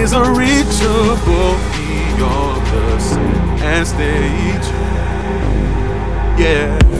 is unreachable beyond the sin and stage. Yeah.